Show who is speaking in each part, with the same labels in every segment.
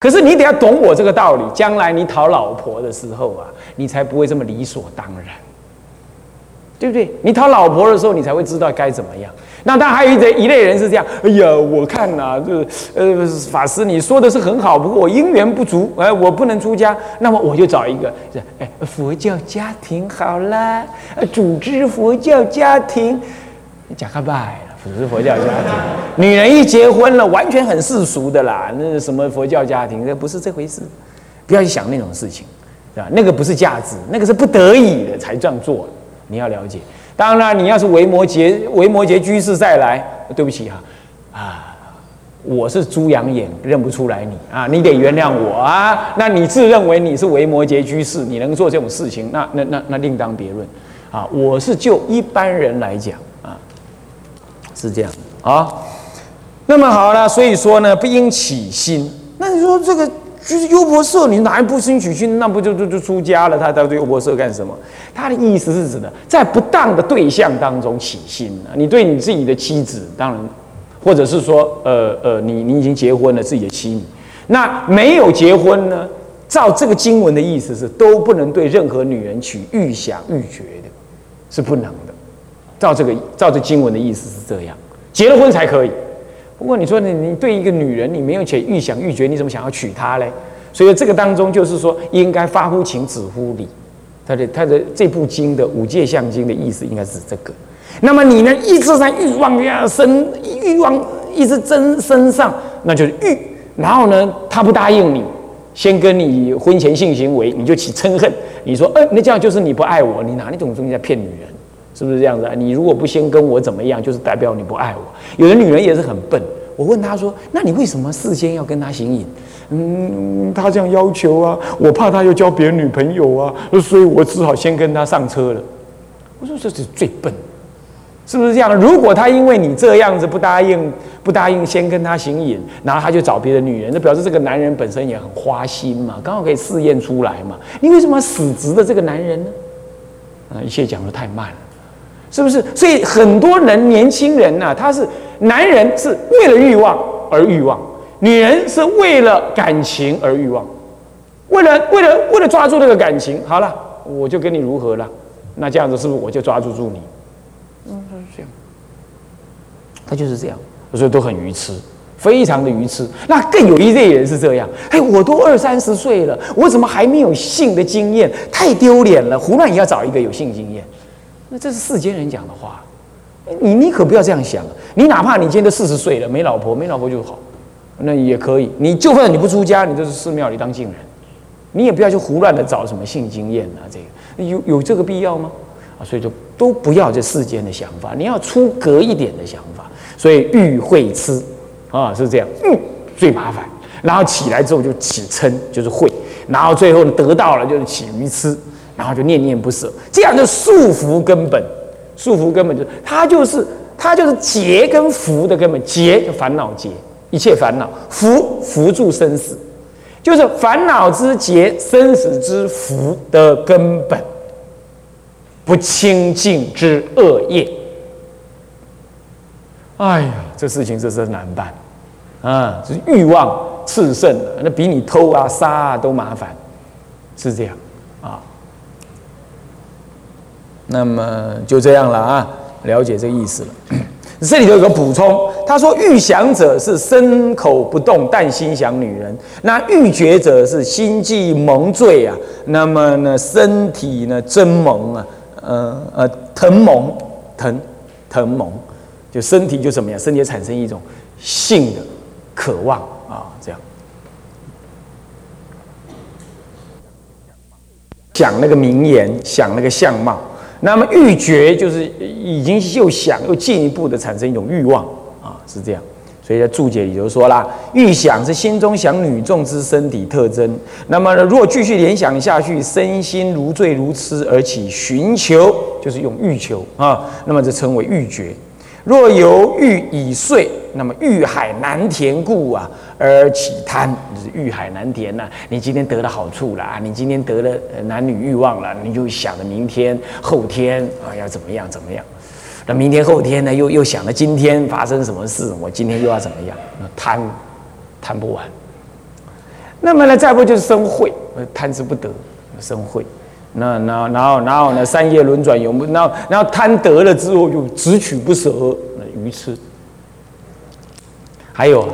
Speaker 1: 可是你得要懂我这个道理，将来你讨老婆的时候啊，你才不会这么理所当然，对不对？你讨老婆的时候，你才会知道该怎么样。那当然还有一类一类人是这样，哎呀，我看呐，这呃法师你说的是很好，不过我姻缘不足，哎，我不能出家，那么我就找一个，哎，佛教家庭好啦，组织佛教家庭，讲开拜。只是佛教家庭，女人一结婚了，完全很世俗的啦。那什么佛教家庭，那不是这回事。不要去想那种事情，对吧？那个不是价值，那个是不得已的才这样做。你要了解。当然，你要是维摩诘维摩诘居士再来，对不起哈，啊，我是猪羊眼，认不出来你啊，你得原谅我啊。那你自认为你是维摩诘居士，你能做这种事情，那那那那另当别论啊。我是就一般人来讲啊。是这样啊，那么好了，所以说呢，不应起心。那你说这个就是优婆塞，你哪一不兴起心？那不就就就出家了？他到底优婆塞干什么？他的意思是指的，在不当的对象当中起心啊你对你自己的妻子，当然，或者是说，呃呃，你你已经结婚了，自己的妻女，那没有结婚呢？照这个经文的意思是，都不能对任何女人取欲想欲觉的，是不能。照这个，照这经文的意思是这样，结了婚才可以。不过你说你你对一个女人，你没有且欲想欲觉，你怎么想要娶她嘞？所以这个当中就是说，应该发乎情，止乎礼。他的他的这部经的五戒相经的意思，应该是这个。那么你呢，一直在欲望呀身欲望一直增身上，那就是欲。然后呢，他不答应你，先跟你婚前性行为，你就起嗔恨。你说，哎，那这样就是你不爱我，你拿那种东西在骗女人？是不是这样子啊？你如果不先跟我怎么样，就是代表你不爱我。有的女人也是很笨。我问她说：“那你为什么事先要跟他行淫？”嗯，他这样要求啊，我怕他又交别的女朋友啊，所以我只好先跟他上车了。我说这是最笨，是不是这样？如果他因为你这样子不答应，不答应先跟他行淫，然后他就找别的女人，那表示这个男人本身也很花心嘛，刚好可以试验出来嘛。你为什么要死直的这个男人呢？啊，一切讲的太慢了。是不是？所以很多人年轻人呐，他是男人是为了欲望而欲望，女人是为了感情而欲望，为了为了为了抓住那个感情，好了，我就跟你如何了？那这样子是不是我就抓住住你？嗯，他是这样，他就是这样，所以都很愚痴，非常的愚痴。那更有一类人是这样，哎，我都二三十岁了，我怎么还没有性的经验？太丢脸了！胡乱也要找一个有性经验。那这是世间人讲的话，你你可不要这样想。你哪怕你今天都四十岁了，没老婆，没老婆就好，那也可以。你就算你不出家，你就是寺庙里当净人，你也不要去胡乱的找什么性经验啊，这个有有这个必要吗？啊，所以就都不要这世间的想法，你要出格一点的想法。所以欲会痴啊，是这样，嗯，最麻烦。然后起来之后就起嗔，就是会，然后最后得到了就是起愚痴。然后就念念不舍，这样就束缚根本，束缚根本就是它就是它就是劫跟福的根本，劫就烦恼劫，一切烦恼，福福住生死，就是烦恼之劫，生死之福的根本，不清净之恶业。哎呀，这事情这是难办。啊！这欲望炽盛那比你偷啊杀啊都麻烦，是这样啊。那么就这样了啊，了解这个意思了。这里头有个补充，他说欲想者是身口不动，但心想女人；那欲觉者是心既蒙醉啊，那么呢身体呢真蒙啊，呃呃疼蒙疼疼蒙，就身体就怎么样？身体产生一种性的渴望啊，这样想那个名言，想那个相貌。那么欲觉就是已经又想又进一步的产生一种欲望啊，是这样。所以在注解里就说啦，欲想是心中想女众之身体特征。那么如果继续联想下去，身心如醉如痴而起寻求，就是用欲求啊。那么这称为欲觉。若由欲已遂，那么欲海难填故啊，而起贪，就是欲海难填呐。你今天得了好处了啊，你今天得了男女欲望了，你就想着明天、后天啊要怎么样怎么样。那明天、后天呢，又又想着今天发生什么事，我今天又要怎么样？那贪贪不完。那么呢，再不就是生慧，贪之不得，生慧。那那然后然后呢，三业轮转永不，然后然后贪得了之后就只取不舍，那愚痴。还有，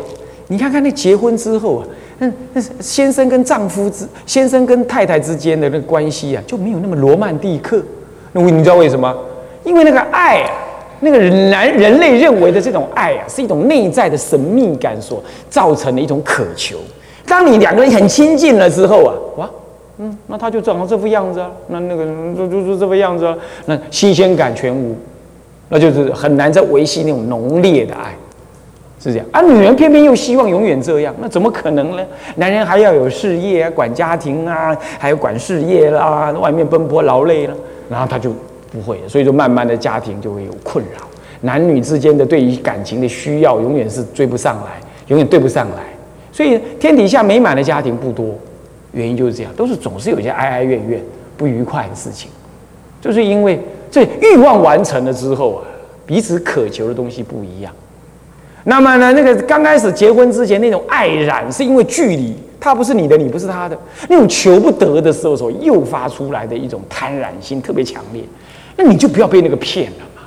Speaker 1: 你看看那结婚之后啊，那那先生跟丈夫之，先生跟太太之间的那个关系啊，就没有那么罗曼蒂克。那你知道为什么？因为那个爱啊，那个男人类认为的这种爱啊，是一种内在的神秘感所造成的一种渴求。当你两个人很亲近了之后啊，哇，嗯，那他就长成这副样子啊，那那个就就就这副样子啊，那新鲜感全无，那就是很难再维系那种浓烈的爱。是这样，而女人偏偏又希望永远这样，那怎么可能呢？男人还要有事业啊，管家庭啊，还有管事业啦，外面奔波劳累了，然后他就不会了，所以说慢慢的家庭就会有困扰，男女之间的对于感情的需要永远是追不上来，永远对不上来，所以天底下美满的家庭不多，原因就是这样，都是总是有一些哀哀怨怨、不愉快的事情，就是因为这欲望完成了之后啊，彼此渴求的东西不一样。那么呢，那个刚开始结婚之前那种爱染，是因为距离，他不是你的，你不是他的，那种求不得的时候所诱发出来的一种贪婪心特别强烈，那你就不要被那个骗了嘛，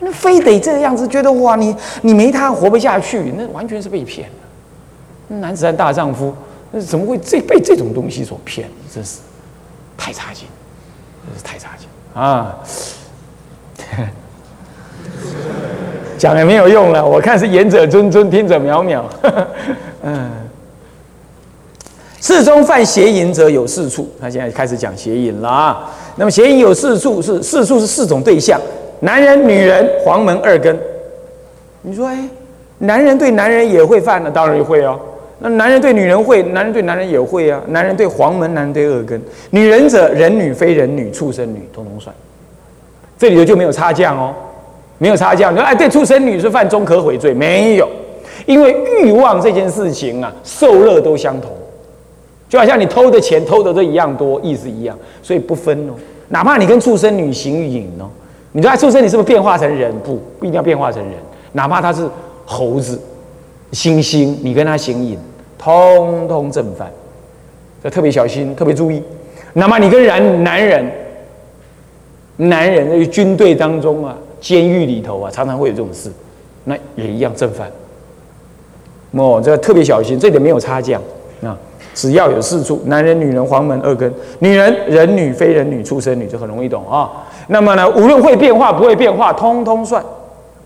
Speaker 1: 那非得这个样子，觉得哇，你你没他活不下去，那完全是被骗了。男子汉大丈夫，那怎么会这被这种东西所骗？真是太差劲，真是太差劲啊！讲也没有用了，我看是言者谆谆，听者渺渺。嗯，世中犯邪淫者有四处，他现在开始讲邪淫了啊。那么邪淫有四处，是四处是四种对象：男人、女人、黄门二根。你说，哎，男人对男人也会犯呢？当然会哦。那男人对女人会，男人对男人也会啊。男人对黄门，男人对二根。女人者，人女、非人女、畜生女，通通算。这里头就没有差价哦。没有差价，你说哎，对畜生女是犯中可悔罪，没有，因为欲望这件事情啊，受热都相同，就好像你偷的钱偷的都一样多，意思一样，所以不分哦。哪怕你跟畜生女行淫哦，你说畜生你是不是变化成人？不，不一定要变化成人，哪怕他是猴子、猩猩，你跟他行淫，通通正犯，要特别小心，特别注意。哪怕你跟男男人，男人在军队当中啊。监狱里头啊，常常会有这种事，那也一样正犯。哦，这特别小心，这点没有差价啊。只要有四处，男人、女人、黄门二根，女人、人女、非人女、畜生女，就很容易懂啊。那么呢，无论会变化不会变化，通通算；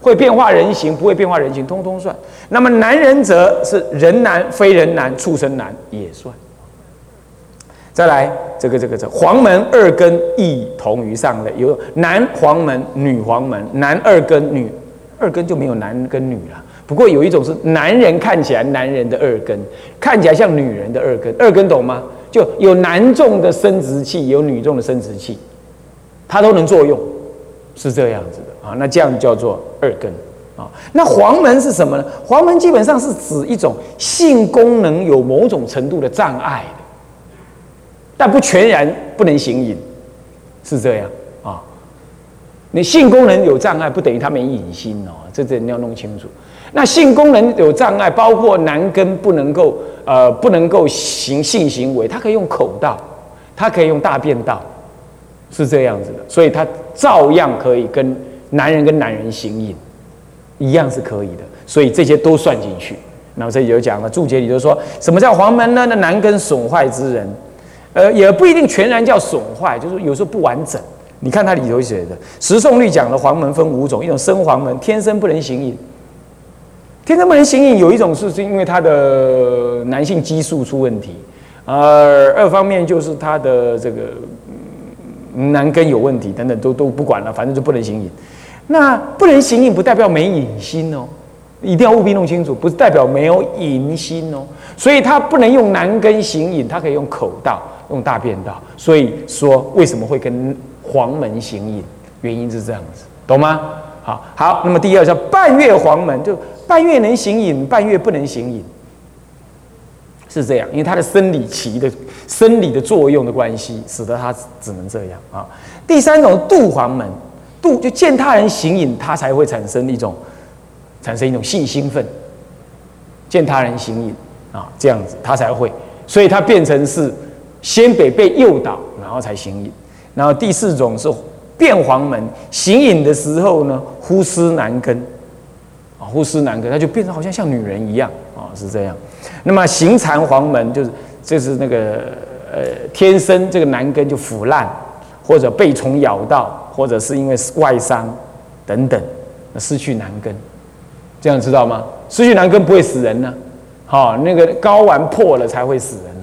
Speaker 1: 会变化人形不会变化人形，通通算。那么男人则是人男、非人男、畜生男也算。再来，这个这个这黄门二根亦同于上类，有男黄门、女黄门，男二根、女二根就没有男跟女了。不过有一种是男人看起来男人的二根，看起来像女人的二根，二根懂吗？就有男众的生殖器，有女众的生殖器，它都能作用，是这样子的啊。那这样叫做二根啊。那黄门是什么呢？黄门基本上是指一种性功能有某种程度的障碍。但不全然不能行淫，是这样啊？你性功能有障碍，不等于他没隐心哦，这这你要弄清楚。那性功能有障碍，包括男根不能够呃不能够行性行为，他可以用口道，他可以用大便道，是这样子的，所以他照样可以跟男人跟男人行淫，一样是可以的，所以这些都算进去。那么这里就讲了，注解里就说什么叫黄门呢？那男根损坏之人。呃，也不一定全然叫损坏，就是有时候不完整。你看它里头写的《十诵律》讲的黄门分五种，一种生黄门，天生不能行淫。天生不能行淫，有一种是是因为他的男性激素出问题，呃，二方面就是他的这个男根有问题等等，都都不管了，反正就不能行淫。那不能行淫不代表没隐心哦，一定要务必弄清楚，不是代表没有淫心哦。所以他不能用男根行淫，他可以用口道。用大便道，所以说为什么会跟黄门行淫？原因是这样子，懂吗？好，好，那么第二叫半月黄门，就半月能行淫，半月不能行淫，是这样，因为他的生理期的生理的作用的关系，使得他只能这样啊。第三种度黄门，度就见他人行淫，他才会产生一种产生一种性兴奋，见他人行淫啊，这样子他才会。所以它变成是先得被诱导，然后才行引。然后第四种是变黄门，行引的时候呢，呼吸难根，啊，呼吸难根，它就变成好像像女人一样啊，是这样。那么行残黄门就是就是那个呃天生这个男根就腐烂，或者被虫咬到，或者是因为外伤等等，失去男根，这样知道吗？失去男根不会死人呢，好，那个睾丸破了才会死人，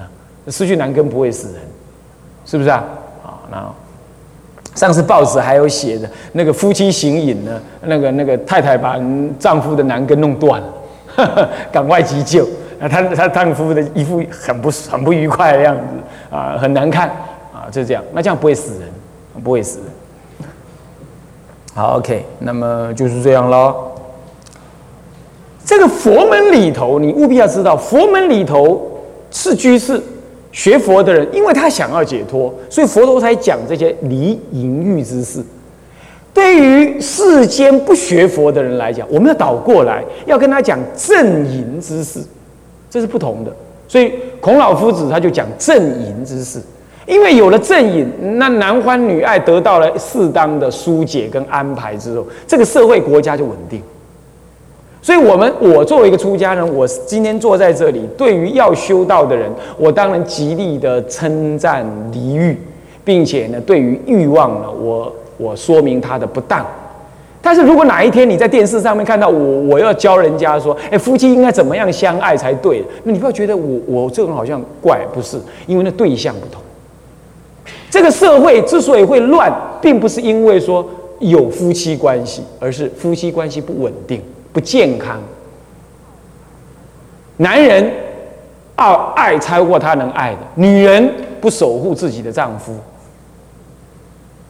Speaker 1: 失去男根不会死人，是不是啊？啊，那上次报纸还有写的那个夫妻行淫呢，那个那个太太把丈夫的男根弄断了，赶快急救。啊，她她丈夫的一副很不很不愉快的样子啊，很难看啊，就这样。那这样不会死人，不会死人。好，OK，那么就是这样喽。这个佛门里头，你务必要知道，佛门里头是居士学佛的人，因为他想要解脱，所以佛陀才讲这些离淫欲之事。对于世间不学佛的人来讲，我们要倒过来，要跟他讲正淫之事。这是不同的，所以孔老夫子他就讲正淫之事，因为有了正淫，那男欢女爱得到了适当的疏解跟安排之后，这个社会国家就稳定。所以，我们我作为一个出家人，我今天坐在这里，对于要修道的人，我当然极力的称赞离欲，并且呢，对于欲望呢，我我说明它的不当。但是如果哪一天你在电视上面看到我，我要教人家说，哎，夫妻应该怎么样相爱才对？那你不要觉得我我这个人好像怪，不是，因为那对象不同。这个社会之所以会乱，并不是因为说有夫妻关系，而是夫妻关系不稳定、不健康。男人爱爱超过他能爱的，女人不守护自己的丈夫。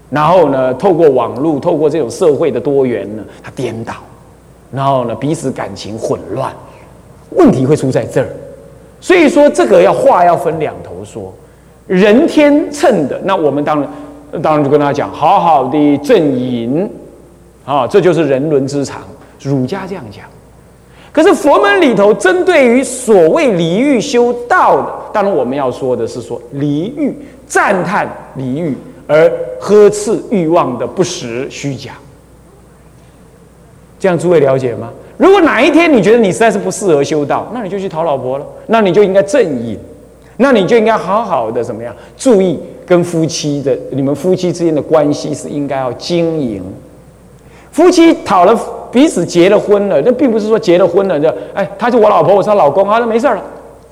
Speaker 1: 然后呢，透过网络，透过这种社会的多元呢，他颠倒，然后呢，彼此感情混乱，问题会出在这儿。所以说，这个要话要分两头说。人天秤的，那我们当然当然就跟他讲，好好的正淫，啊，这就是人伦之常。儒家这样讲。可是佛门里头，针对于所谓离欲修道的，当然我们要说的是说离欲，赞叹离欲。而呵斥欲望的不实虚假，这样诸位了解吗？如果哪一天你觉得你实在是不适合修道，那你就去讨老婆了，那你就应该正义，那你就应该好好的怎么样？注意跟夫妻的你们夫妻之间的关系是应该要经营。夫妻讨了彼此结了婚了，那并不是说结了婚了就哎，她是我老婆，我是她老公，好了没事了，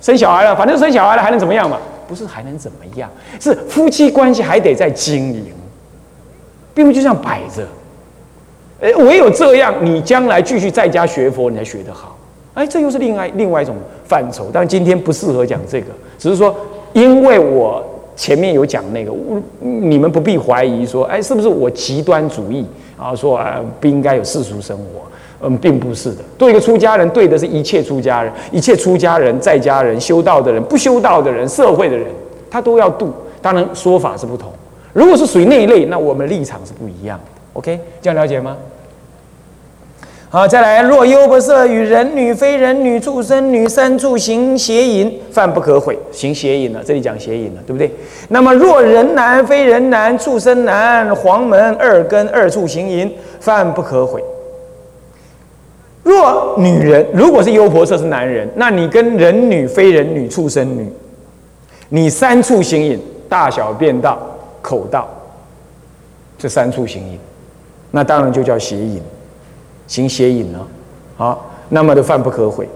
Speaker 1: 生小孩了，反正生小孩了还能怎么样嘛？不是还能怎么样？是夫妻关系还得在经营，并不就这样摆着。哎，唯有这样，你将来继续在家学佛，你才学得好。哎，这又是另外另外一种范畴。但今天不适合讲这个，只是说，因为我前面有讲那个，你们不必怀疑说，哎，是不是我极端主义啊？说啊，不应该有世俗生活。嗯，并不是的。对一个出家人，对的是一切出家人，一切出家人、在家人、修道的人、不修道的人、社会的人，他都要度。当然说法是不同。如果是属于那一类，那我们立场是不一样的。OK，这样了解吗？好，再来，若优不色与人女、非人女、畜生女三处行邪淫，犯不可悔。行邪淫了，这里讲邪淫了，对不对？那么若人男、非人男、畜生男、黄门二根二处行淫，犯不可悔。若女人如果是优婆塞是男人，那你跟人女、非人女、畜生女，你三处行淫，大小便道、口道，这三处行淫，那当然就叫邪淫，行邪淫呢。好，那么就犯不可悔。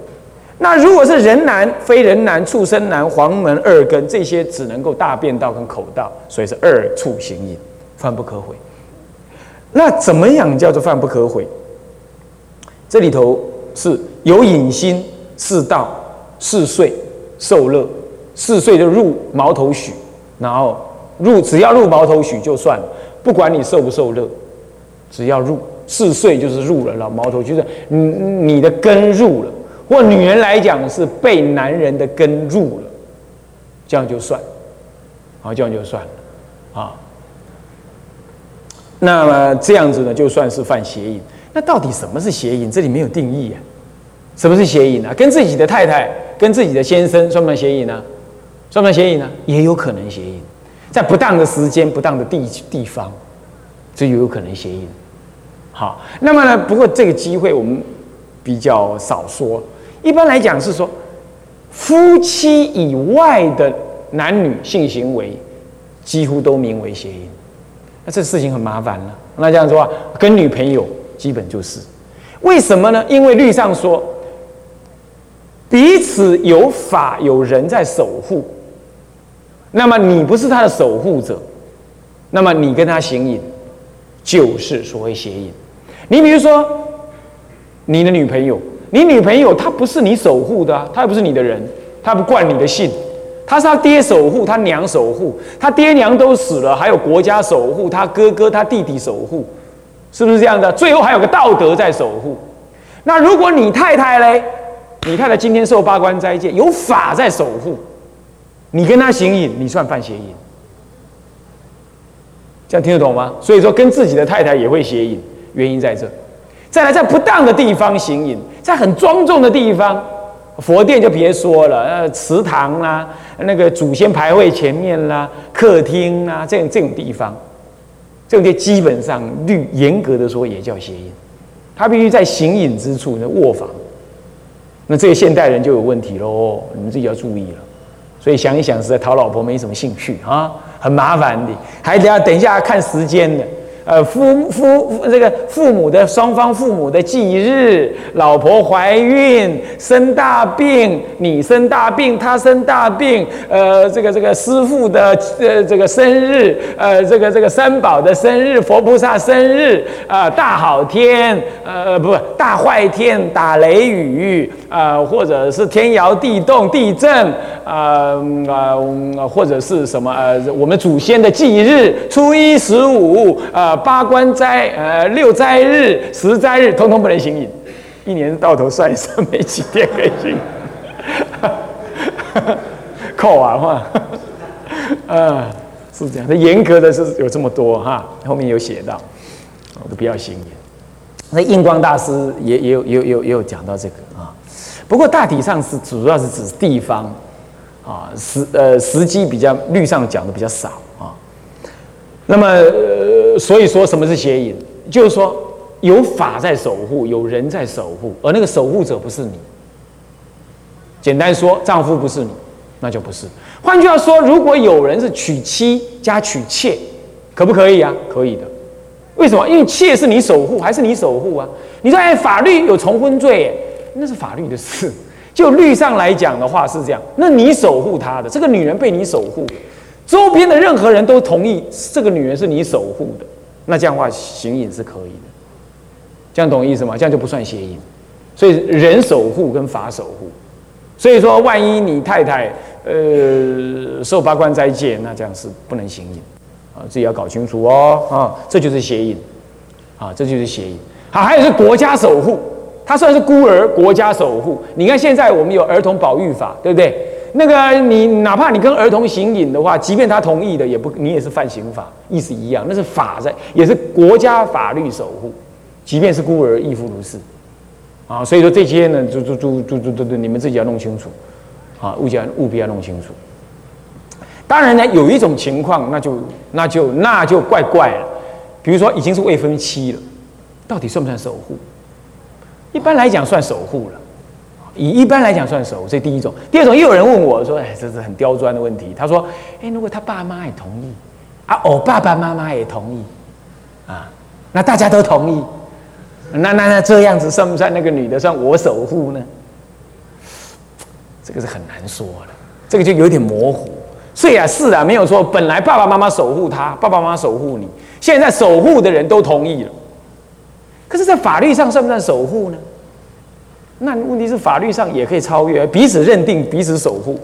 Speaker 1: 那如果是人男、非人男、畜生男、黄门二根这些，只能够大便道跟口道，所以是二处行淫，犯不可悔。那怎么样叫做犯不可悔？这里头是有隐心、是道、是睡、受乐、是睡就入毛头许，然后入只要入毛头许就算了，不管你受不受乐，只要入四岁就是入了了毛头，就是你你的根入了，或女人来讲是被男人的根入了，这样就算，好这样就算了啊。那么这样子呢，就算是犯邪淫。那到底什么是邪淫？这里没有定义啊。什么是邪淫呢？跟自己的太太、跟自己的先生算不算邪淫呢？算不算邪淫呢？也有可能邪淫，在不当的时间、不当的地地方，就有可能邪淫。好，那么呢？不过这个机会我们比较少说。一般来讲是说，夫妻以外的男女性行为，几乎都名为邪淫。那这事情很麻烦了。那这样说啊，跟女朋友基本就是，为什么呢？因为律上说，彼此有法有人在守护。那么你不是他的守护者，那么你跟他行淫，就是所谓邪淫。你比如说，你的女朋友。你女朋友她不是你守护的，她又不是你的人，她不惯你的性，她是他爹守护，他娘守护，他爹娘都死了，还有国家守护，他哥哥他弟弟守护，是不是这样的？最后还有个道德在守护。那如果你太太嘞，你太太今天受八关斋戒，有法在守护，你跟他行淫，你算犯邪淫，这样听得懂吗？所以说跟自己的太太也会邪淫，原因在这。再来，在不当的地方行淫，在很庄重的地方，佛殿就别说了，呃，祠堂啦，那个祖先牌位前面啦，客厅啦，这种这种地方，这种地基本上律严格的说也叫邪淫，他必须在行淫之处，那卧房，那这个现代人就有问题喽，你们自己要注意了。所以想一想，实在讨老婆没什么兴趣啊，很麻烦的，还得要等一下看时间的。呃，夫夫这个父母的双方父母的忌日，老婆怀孕生大病，你生大病，他生大病，呃，这个这个师傅的呃这个生日，呃，这个这个三宝的生日，佛菩萨生日，啊，大好天，呃，不大坏天，打雷雨，啊，或者是天摇地动地震，啊啊，或者是什么呃，我们祖先的忌日，初一十五，啊。八关斋，呃，六斋日、十斋日，通通不能行淫。一年到头算一算，没几天可以行。扣完话，呃，是这样。那严格的是有这么多哈，后面有写到，我都不要行淫。那印光大师也也有也有也有也有讲到这个啊。不过大体上是主要是指地方啊，时呃时机比较律上讲的比较少。那么。所以说什么是邪淫？就是说有法在守护，有人在守护，而那个守护者不是你。简单说，丈夫不是你，那就不是。换句话说，如果有人是娶妻加娶妾，可不可以啊？可以的。为什么？因为妾是你守护，还是你守护啊？你说哎，法律有重婚罪，那是法律的事。就律上来讲的话是这样，那你守护她的这个女人被你守护。周边的任何人都同意这个女人是你守护的，那这样的话行淫是可以的，这样懂意思吗？这样就不算邪淫。所以人守护跟法守护，所以说万一你太太呃受八关斋戒，那这样是不能行淫啊，自己要搞清楚哦啊，这就是邪淫啊，这就是邪淫。好，还有是国家守护，他算是孤儿，国家守护。你看现在我们有儿童保育法，对不对？那个你哪怕你跟儿童行淫的话，即便他同意的，也不你也是犯刑法，意思一样。那是法在，也是国家法律守护，即便是孤儿亦复如是。啊，所以说这些呢，就就就就就就你们自己要弄清楚，啊，务要务必要弄清楚。当然呢，有一种情况，那就那就那就怪怪了，比如说已经是未婚妻了，到底算不算守护？一般来讲算守护了。以一般来讲算熟，这第一种。第二种，又有人问我说：“哎，这是很刁钻的问题。”他说：“哎，如果他爸妈也同意，啊，我爸爸妈妈也同意，啊，那大家都同意，那那那这样子算不算那个女的算我守护呢？”这个是很难说的，这个就有点模糊。所以啊，是啊，没有错。本来爸爸妈妈守护他，爸爸妈妈守护你，现在守护的人都同意了，可是，在法律上算不算守护呢？那问题是法律上也可以超越，彼此认定，彼此守护。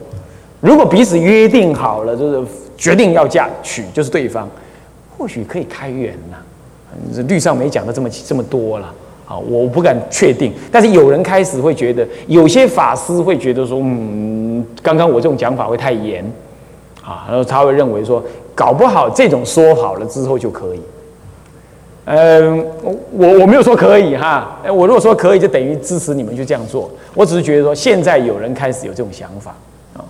Speaker 1: 如果彼此约定好了，就是决定要嫁娶，就是对方，或许可以开源呐。律上没讲的这么这么多了啊，我不敢确定。但是有人开始会觉得，有些法师会觉得说，嗯，刚刚我这种讲法会太严啊，然后他会认为说，搞不好这种说好了之后就可以。嗯，我我没有说可以哈，我如果说可以，就等于支持你们就这样做。我只是觉得说，现在有人开始有这种想法啊。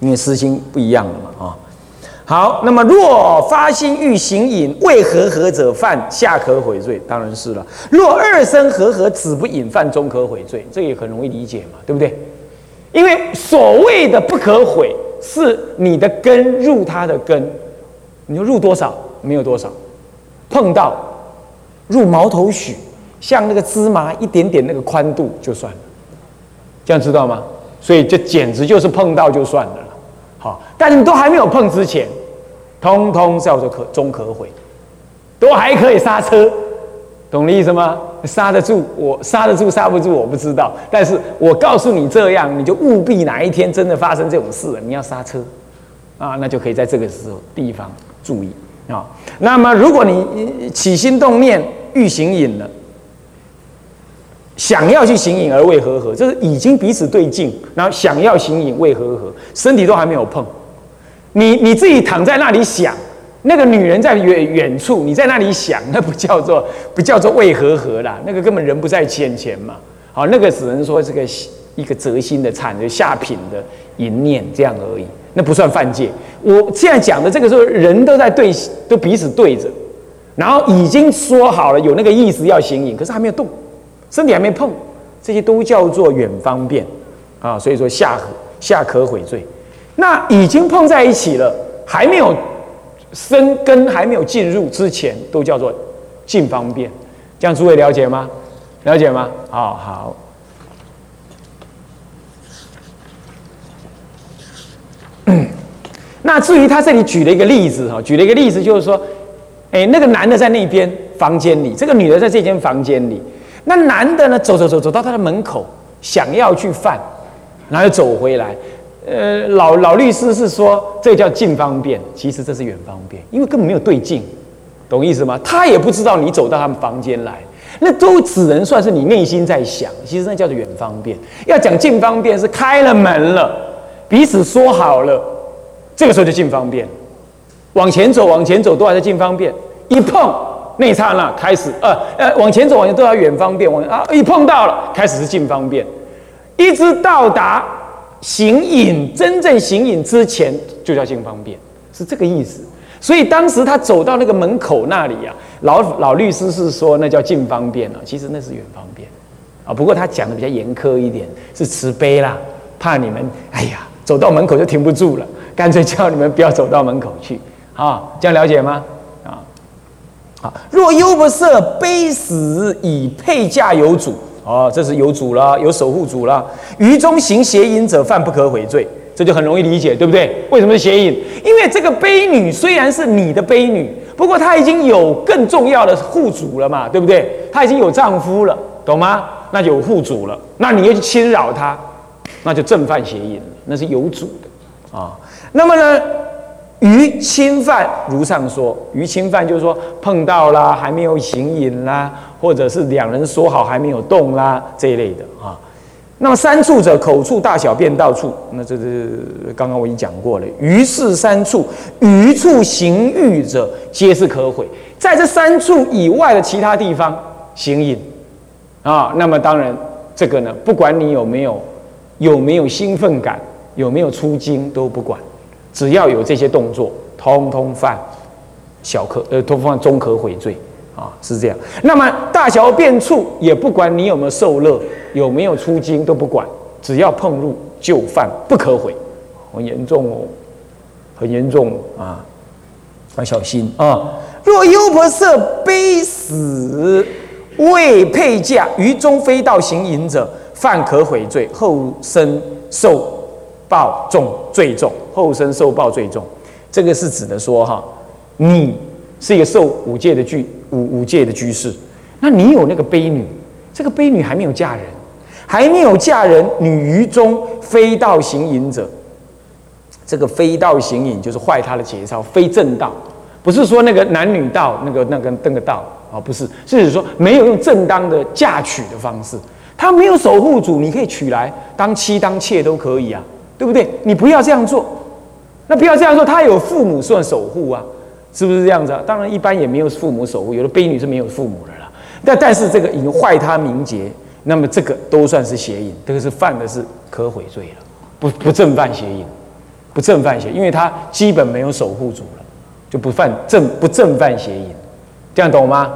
Speaker 1: 因为私心不一样了嘛啊。好，那么若发心欲行淫，未合合者犯下可悔罪，当然是了。若二生合合，子不饮犯中可悔罪，这也很容易理解嘛，对不对？因为所谓的不可悔，是你的根入他的根，你就入多少没有多少，碰到入毛头许，像那个芝麻一点点那个宽度就算了，这样知道吗？所以这简直就是碰到就算了了。好，但你都还没有碰之前。通通叫做可中可毁，都还可以刹车，懂的意思吗？刹得住我，刹得住刹不住我不知道。但是我告诉你这样，你就务必哪一天真的发生这种事了，你要刹车，啊，那就可以在这个时候地方注意啊。那么如果你起心动念欲行隐了，想要去行隐而未合合，就是已经彼此对镜，然后想要行隐未合合，身体都还没有碰。你你自己躺在那里想，那个女人在远远处，你在那里想，那不叫做不叫做为和合啦，那个根本人不在眼前嘛。好，那个只能说这个一个择心的产，就下品的淫念这样而已，那不算犯戒。我现在讲的这个时候，人都在对，都彼此对着，然后已经说好了有那个意思要行淫，可是还没有动，身体还没碰，这些都叫做远方便啊。所以说下下可悔罪。那已经碰在一起了，还没有生根，还没有进入之前，都叫做近方便。这样诸位了解吗？了解吗？好好。那至于他这里举了一个例子哈，举了一个例子，就是说，哎，那个男的在那边房间里，这个女的在这间房间里。那男的呢，走走走走到他的门口，想要去犯，然后又走回来。呃，老老律师是说这叫近方便，其实这是远方便，因为根本没有对镜，懂意思吗？他也不知道你走到他们房间来，那都只能算是你内心在想，其实那叫做远方便。要讲近方便是开了门了，彼此说好了，这个时候就近方便，往前走往前走都还在近方便，一碰那一刹那开始，呃呃往前走往前都要远方便，往啊一碰到了开始是近方便，一直到达。行隐真正行隐之前就叫近方便，是这个意思。所以当时他走到那个门口那里呀，老老律师是说那叫近方便了，其实那是远方便啊。不过他讲的比较严苛一点，是慈悲啦，怕你们哎呀走到门口就停不住了，干脆叫你们不要走到门口去啊。这样了解吗？啊，好。若忧不赦，悲死以配嫁有主。哦，这是有主了，有守护主了。于中行邪淫者，犯不可悔罪，这就很容易理解，对不对？为什么是邪淫？因为这个悲女虽然是你的悲女，不过她已经有更重要的护主了嘛，对不对？她已经有丈夫了，懂吗？那有护主了，那你又去侵扰她，那就正犯邪淫了，那是有主的啊。那么呢？于侵犯，如上说，于侵犯就是说碰到啦，还没有行淫啦，或者是两人说好还没有动啦这一类的啊。那么三处者，口处、大小便到处，那这是刚刚我已经讲过了。于是三处，余处行欲者，皆是可悔。在这三处以外的其他地方行淫啊，那么当然这个呢，不管你有没有有没有兴奋感，有没有出经都不管。只要有这些动作，通通犯小可呃，通犯中可悔罪啊，是这样。那么大小便处也不管你有没有受乐，有没有出经都不管，只要碰入就犯不可悔，很严重哦，很严重啊，要小心啊。若优婆塞悲死未配嫁于中非道行淫者，犯可悔罪，后生受。报重最重，后生受报最重，这个是指的说哈，你是一个受五戒的居五五戒的居士，那你有那个卑女，这个卑女还没有嫁人，还没有嫁人，女于中非道行淫者，这个非道行淫就是坏他的节操，非正道，不是说那个男女道那个那个那个道。啊，不是，是指说没有用正当的嫁娶的方式，他没有守护主，你可以娶来当妻当妾都可以啊。对不对？你不要这样做，那不要这样做。他有父母算守护啊，是不是这样子啊？当然，一般也没有父母守护，有的婢女是没有父母的啦。但但是这个已经坏他名节，那么这个都算是邪淫，这个是犯的是可悔罪了，不不正犯邪淫，不正犯邪，因为他基本没有守护主了，就不犯正不正犯邪淫，这样懂吗？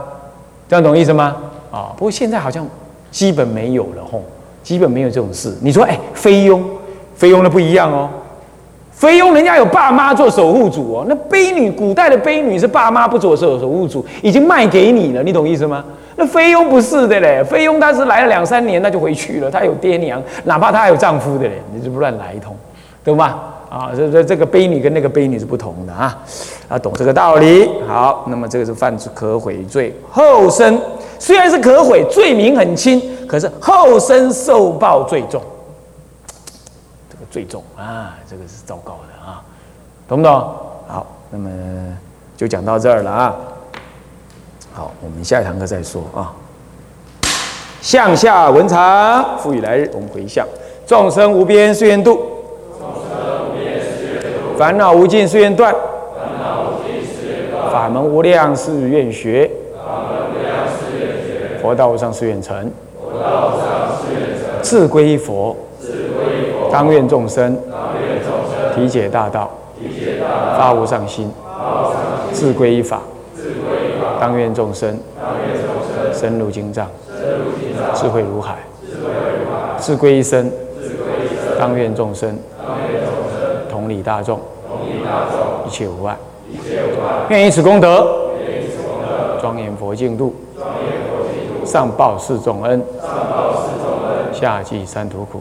Speaker 1: 这样懂意思吗？啊，不过现在好像基本没有了吼，基本没有这种事。你说哎，菲佣，菲佣的不一样哦，菲佣人家有爸妈做守护主哦，那卑女古代的卑女是爸妈不做守守护主，已经卖给你了，你懂意思吗？那菲佣不是的嘞，菲佣她是来了两三年，她就回去了，她有爹娘，哪怕她还有丈夫的嘞，你就不乱来一通，懂吗？啊，这这这个卑女跟那个卑女是不同的啊，啊，懂这个道理。好，那么这个是犯可悔罪，后生。虽然是可悔，罪名很轻，可是后生受报最重，最重啊，这个是糟糕的啊，懂不懂？好，那么就讲到这儿了啊。好，我们下一堂课再说啊。向下文长，赋予来日，我们回向众生无边誓愿度，烦恼无尽誓愿断，法门无量誓愿学，佛道无上誓愿成，自归佛，当愿众生体解大道，发无上心，自归依法。当愿众生深入经藏，智慧如海；智归一生，当愿众生同理大众，一切无碍。愿以此功德庄严佛净土，上报四重恩，下济三途苦。